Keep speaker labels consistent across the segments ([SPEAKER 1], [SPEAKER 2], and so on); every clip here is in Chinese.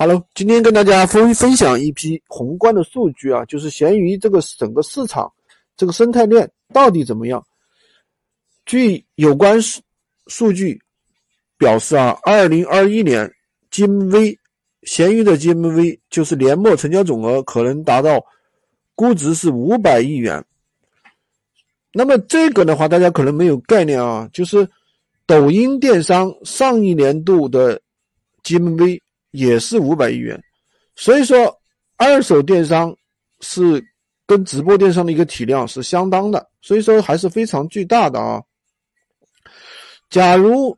[SPEAKER 1] Hello，今天跟大家分分享一批宏观的数据啊，就是闲鱼这个整个市场这个生态链到底怎么样？据有关数数据表示啊，二零二一年 GMV 闲鱼的 GMV 就是年末成交总额可能达到估值是五百亿元。那么这个的话，大家可能没有概念啊，就是抖音电商上一年度的 GMV。也是五百亿元，所以说二手电商是跟直播电商的一个体量是相当的，所以说还是非常巨大的啊。假如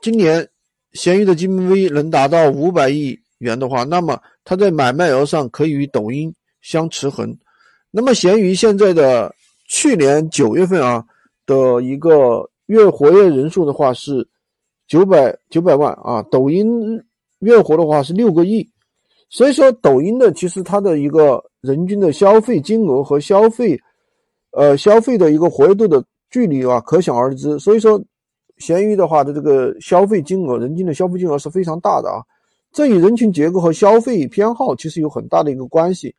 [SPEAKER 1] 今年闲鱼的 GMV 能达到五百亿元的话，那么它在买卖额上可以与抖音相持衡。那么闲鱼现在的去年九月份啊的一个月活跃人数的话是九百九百万啊，抖音。月活的话是六个亿，所以说抖音的其实它的一个人均的消费金额和消费，呃消费的一个活跃度的距离啊，可想而知。所以说，闲鱼的话的这个消费金额，人均的消费金额是非常大的啊。这与人群结构和消费偏好其实有很大的一个关系。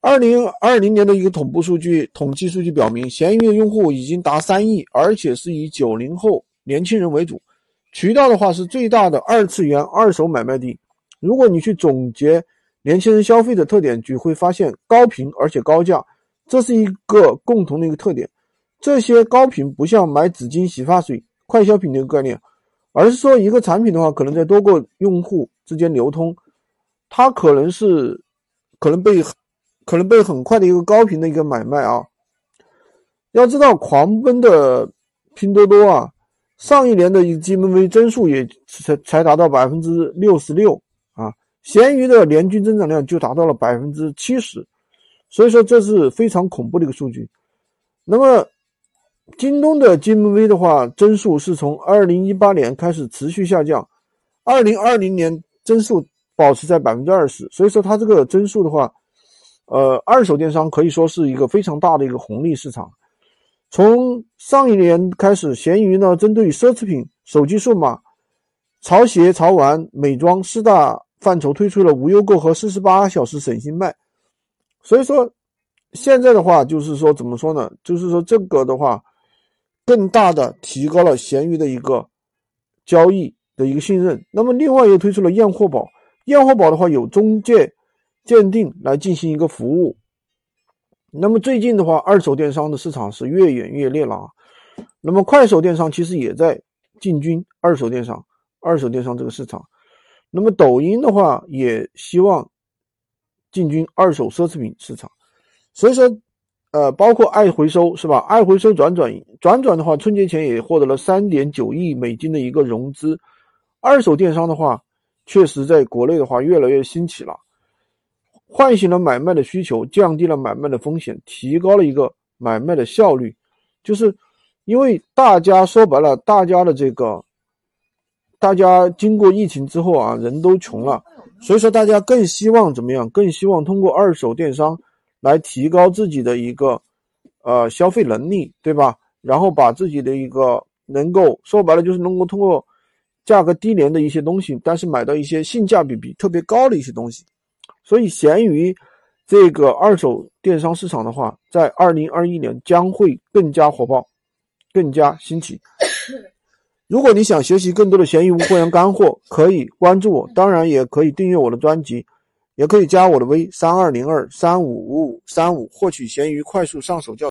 [SPEAKER 1] 二零二零年的一个同步数据统计数据表明，闲鱼的用户已经达三亿，而且是以九零后年轻人为主。渠道的话是最大的二次元二手买卖地。如果你去总结年轻人消费的特点，就会发现高频而且高价，这是一个共同的一个特点。这些高频不像买纸巾、洗发水快消品的一个概念，而是说一个产品的话，可能在多个用户之间流通，它可能是可能被可能被很快的一个高频的一个买卖啊。要知道，狂奔的拼多多啊。上一年的一个 GMV 增速也才才达到百分之六十六啊，闲鱼的年均增长量就达到了百分之七十，所以说这是非常恐怖的一个数据。那么，京东的 GMV 的话，增速是从二零一八年开始持续下降，二零二零年增速保持在百分之二十，所以说它这个增速的话，呃，二手电商可以说是一个非常大的一个红利市场。从上一年开始，闲鱼呢针对奢侈品、手机、数码、潮鞋、潮玩、美妆四大范畴推出了无忧购和四十八小时省心卖。所以说，现在的话就是说怎么说呢？就是说这个的话，更大的提高了闲鱼的一个交易的一个信任。那么另外又推出了验货宝，验货宝的话有中介鉴定来进行一个服务。那么最近的话，二手电商的市场是越演越烈了啊。那么快手电商其实也在进军二手电商，二手电商这个市场。那么抖音的话也希望进军二手奢侈品市场。所以说，呃，包括爱回收是吧？爱回收转转转转的话，春节前也获得了三点九亿美金的一个融资。二手电商的话，确实在国内的话越来越兴起了。唤醒了买卖的需求，降低了买卖的风险，提高了一个买卖的效率。就是因为大家说白了，大家的这个，大家经过疫情之后啊，人都穷了，所以说大家更希望怎么样？更希望通过二手电商来提高自己的一个呃消费能力，对吧？然后把自己的一个能够说白了，就是能够通过价格低廉的一些东西，但是买到一些性价比比特别高的一些东西。所以，闲鱼这个二手电商市场的话，在二零二一年将会更加火爆，更加兴起。如果你想学习更多的闲鱼无货源干货，可以关注我，当然也可以订阅我的专辑，也可以加我的微三二零二三五五五三五，获取闲鱼快速上手教。